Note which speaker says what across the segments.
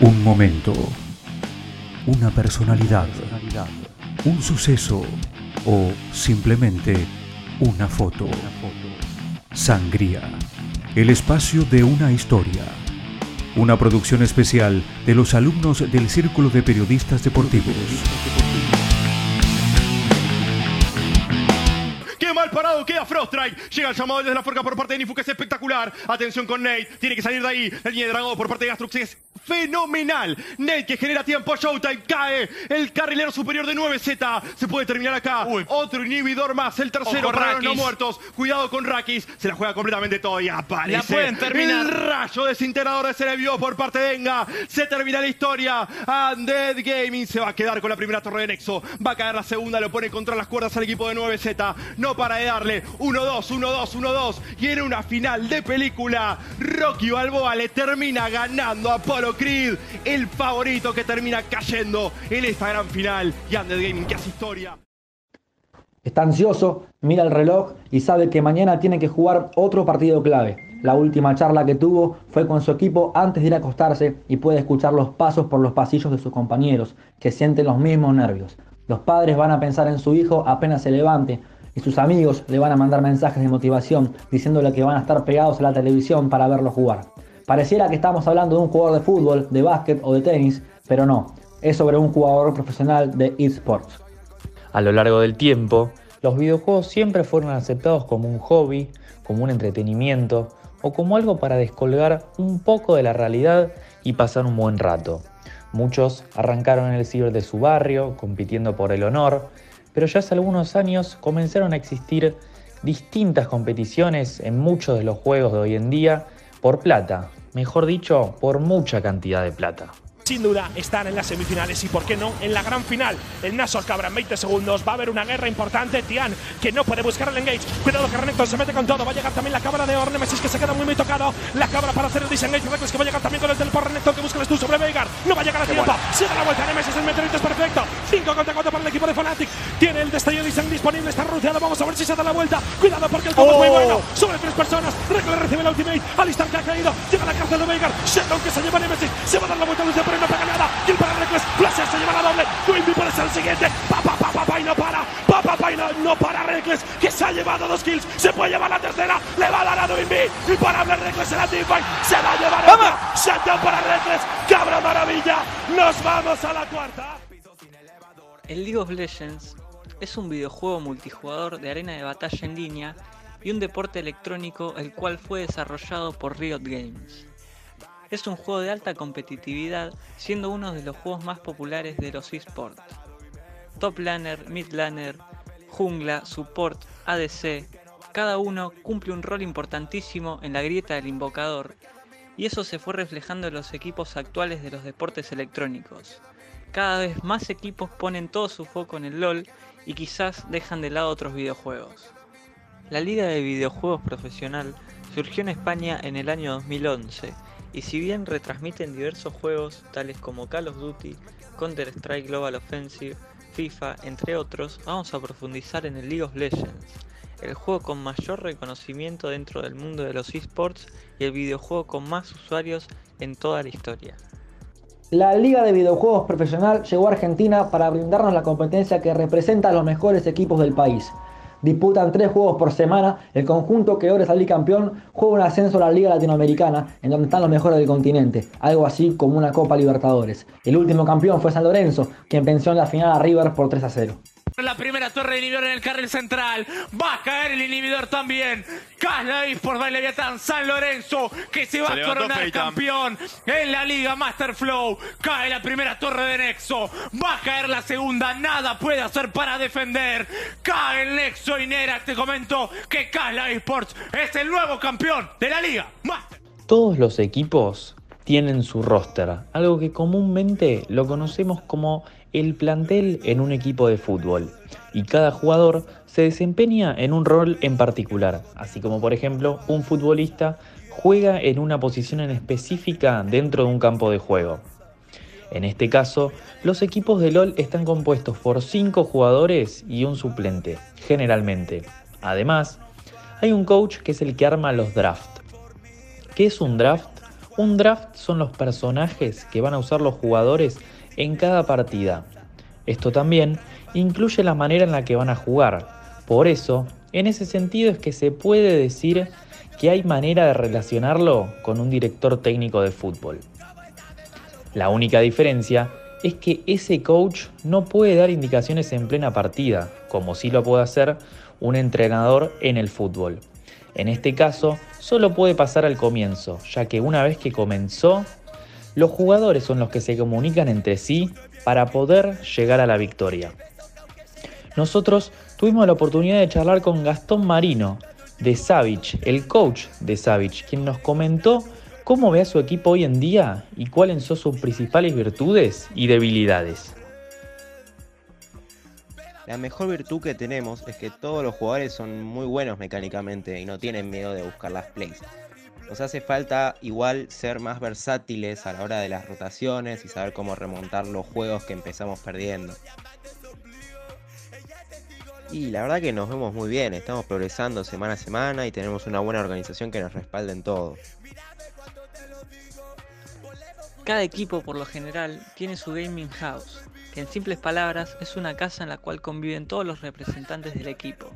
Speaker 1: Un momento, una personalidad, un suceso o simplemente una foto. Sangría, el espacio de una historia. Una producción especial de los alumnos del Círculo de Periodistas Deportivos.
Speaker 2: ¡Qué mal parado queda Froststrike! Llega el llamado desde la forca por parte de Nifu, que es espectacular. Atención con Nate, tiene que salir de ahí. La línea de dragón por parte de Gastrux es fenomenal. Nate que genera tiempo, Showtime cae. El carrilero superior de 9Z. Se puede terminar acá. Otro inhibidor más, el tercero
Speaker 3: Ojo,
Speaker 2: para los no muertos. Cuidado con Rakis. Se la juega completamente todo y aparece.
Speaker 3: La pueden terminar.
Speaker 2: El rayo desintegrador de Cerebio por parte de Enga. Se termina la historia. Undead Gaming se va a quedar con la primera torre de Nexo. Va a caer la segunda, lo pone contra las cuerdas al equipo de 9Z. No para de darle. 1-2, 1-2, 1-2. Y en una final de película, Rocky Balboa le termina ganando a Creed. El favorito que termina cayendo en esta gran final. Y Undead Gaming que hace historia.
Speaker 4: Está ansioso, mira el reloj y sabe que mañana tiene que jugar otro partido clave. La última charla que tuvo fue con su equipo antes de ir a acostarse y puede escuchar los pasos por los pasillos de sus compañeros, que sienten los mismos nervios. Los padres van a pensar en su hijo apenas se levante y sus amigos le van a mandar mensajes de motivación diciéndole que van a estar pegados a la televisión para verlo jugar. Pareciera que estamos hablando de un jugador de fútbol, de básquet o de tenis, pero no, es sobre un jugador profesional de eSports.
Speaker 5: A lo largo del tiempo, los videojuegos siempre fueron aceptados como un hobby, como un entretenimiento o como algo para descolgar un poco de la realidad y pasar un buen rato. Muchos arrancaron en el ciber de su barrio, compitiendo por el honor, pero ya hace algunos años comenzaron a existir distintas competiciones en muchos de los juegos de hoy en día por plata, mejor dicho, por mucha cantidad de plata.
Speaker 3: Sin duda están en las semifinales y, por qué no, en la gran final. El Nasor Cabra en 20 segundos. Va a haber una guerra importante. Tian, que no puede buscar el engage. Cuidado que Renekton se mete con todo. Va a llegar también la cabra de Ornemesis, que se queda muy, muy tocado. La cabra para hacer el disengage. Reckless que va a llegar también con el teleport Renekton, que busca el stun sobre Veigar. No va a llegar a tiempo. Se da la vuelta. Nemesis, el meteorito es perfecto. 5 contra 4 para el equipo de Fnatic. Tiene el destello diseng disponible. Está ruteado. Vamos a ver si se da la vuelta. Cuidado porque el combo es muy bueno. Sobre tres personas. Reckless recibe la ultimate. Alistar que ha caído. Llega a la cárcel de Veigar. Sheldon que se lleva a Nemesis. Se va a dar la vuelta a Lucio, pero no pega nada. Y el para Reckless. Flasher se lleva la doble. Twinbee puede ser el siguiente. Pa, pa, pa, pa, pa, y no para. Pa, pa, pa, y no, no para Reckless. Que se ha llevado dos kills. Se puede llevar la tercera. Le va a dar a Twinbee. Y para hablar Reckless en la teamfight. Se va a llevar esta. Shutdown para Reckless. Cabra maravilla. Nos vamos a la cuarta.
Speaker 6: El League of Legends es un videojuego multijugador de arena de batalla en línea y un deporte electrónico el cual fue desarrollado por Riot Games. Es un juego de alta competitividad, siendo uno de los juegos más populares de los esports. Top laner, mid laner, jungla, support, ADC, cada uno cumple un rol importantísimo en la grieta del invocador, y eso se fue reflejando en los equipos actuales de los deportes electrónicos. Cada vez más equipos ponen todo su foco en el LOL y quizás dejan de lado otros videojuegos. La Liga de Videojuegos Profesional surgió en España en el año 2011 y si bien retransmiten diversos juegos tales como Call of Duty, Counter-Strike Global Offensive, FIFA, entre otros, vamos a profundizar en el League of Legends, el juego con mayor reconocimiento dentro del mundo de los esports y el videojuego con más usuarios en toda la historia.
Speaker 4: La Liga de Videojuegos Profesional llegó a Argentina para brindarnos la competencia que representa a los mejores equipos del país. Disputan tres juegos por semana, el conjunto que ahora es campeón juega un ascenso a la Liga Latinoamericana, en donde están los mejores del continente, algo así como una Copa Libertadores. El último campeón fue San Lorenzo, quien venció en la final a River por 3 a 0.
Speaker 7: La primera torre de inhibidor en el carril central. Va a caer el inhibidor también. Casla por Baile Leviatán. San Lorenzo que se va
Speaker 2: Se
Speaker 7: a coronar campeón en la Liga Master Flow. Cae la primera torre de Nexo. Va a caer la segunda. Nada puede hacer para defender. Cae el Nexo y Nera. Te comento que Casla Esports es el nuevo campeón de la Liga Master.
Speaker 5: Todos los equipos tienen su roster, algo que comúnmente lo conocemos como el plantel en un equipo de fútbol. Y cada jugador se desempeña en un rol en particular, así como por ejemplo un futbolista juega en una posición en específica dentro de un campo de juego. En este caso, los equipos de LOL están compuestos por 5 jugadores y un suplente, generalmente. Además, hay un coach que es el que arma los drafts. ¿Qué es un draft? Un draft son los personajes que van a usar los jugadores en cada partida. Esto también incluye la manera en la que van a jugar. Por eso, en ese sentido es que se puede decir que hay manera de relacionarlo con un director técnico de fútbol. La única diferencia es que ese coach no puede dar indicaciones en plena partida, como sí lo puede hacer un entrenador en el fútbol. En este caso, solo puede pasar al comienzo, ya que una vez que comenzó, los jugadores son los que se comunican entre sí para poder llegar a la victoria. Nosotros tuvimos la oportunidad de charlar con Gastón Marino, de Savage, el coach de Savage, quien nos comentó cómo ve a su equipo hoy en día y cuáles son sus principales virtudes y debilidades.
Speaker 8: La mejor virtud que tenemos es que todos los jugadores son muy buenos mecánicamente y no tienen miedo de buscar las plays. Nos hace falta igual ser más versátiles a la hora de las rotaciones y saber cómo remontar los juegos que empezamos perdiendo. Y la verdad que nos vemos muy bien, estamos progresando semana a semana y tenemos una buena organización que nos respalda en todo.
Speaker 6: Cada equipo por lo general tiene su gaming house, que en simples palabras es una casa en la cual conviven todos los representantes del equipo.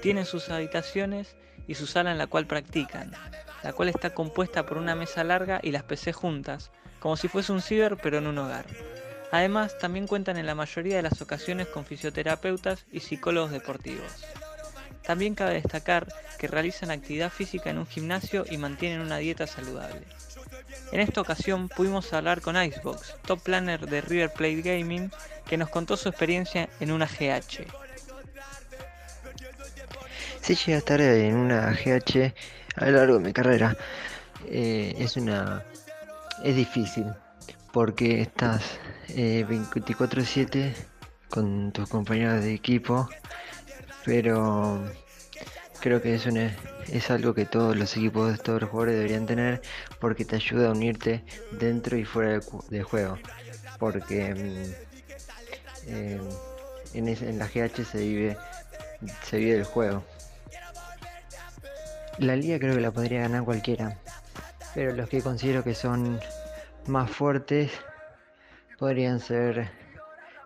Speaker 6: Tienen sus habitaciones y su sala en la cual practican, la cual está compuesta por una mesa larga y las PC juntas, como si fuese un ciber pero en un hogar. Además, también cuentan en la mayoría de las ocasiones con fisioterapeutas y psicólogos deportivos. También cabe destacar que realizan actividad física en un gimnasio y mantienen una dieta saludable. En esta ocasión pudimos hablar con Icebox, top planner de River Plate Gaming, que nos contó su experiencia en una GH.
Speaker 9: Sí llegué a en una GH a lo largo de mi carrera. Eh, es una... es difícil porque estás eh, 24/7 con tus compañeros de equipo, pero creo que es, es algo que todos los equipos, todos los jugadores deberían tener porque te ayuda a unirte dentro y fuera del, juego. Porque mm, eh, en, en, la GH se vive, se vive el juego. La liga creo que la podría ganar cualquiera, pero los que considero que son más fuertes podrían ser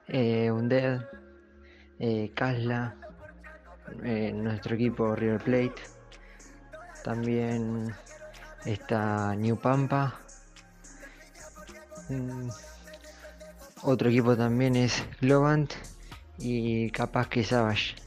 Speaker 9: eh, Undead, eh, Kasla, eh, nuestro equipo River Plate. También está New Pampa. Mm, otro equipo también es Globant y capaz que Savage.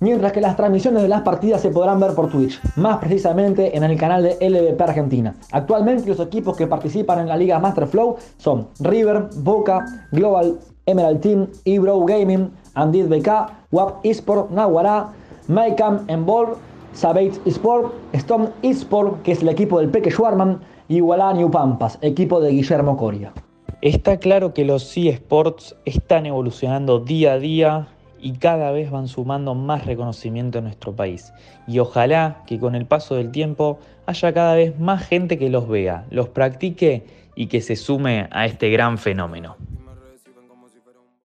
Speaker 4: Mientras que las transmisiones de las partidas se podrán ver por Twitch, más precisamente en el canal de LVP Argentina. Actualmente los equipos que participan en la Liga Masterflow son River, Boca, Global Emerald Team, Ebro Gaming, Andit BK, WAP Esport, Naguará, Mycam Envolve, Savage Esport, Stone Esport, que es el equipo del Peque Schwarman, y Igualá New Pampas, equipo de Guillermo Coria.
Speaker 5: Está claro que los eSports están evolucionando día a día y cada vez van sumando más reconocimiento en nuestro país. Y ojalá que con el paso del tiempo haya cada vez más gente que los vea, los practique y que se sume a este gran fenómeno.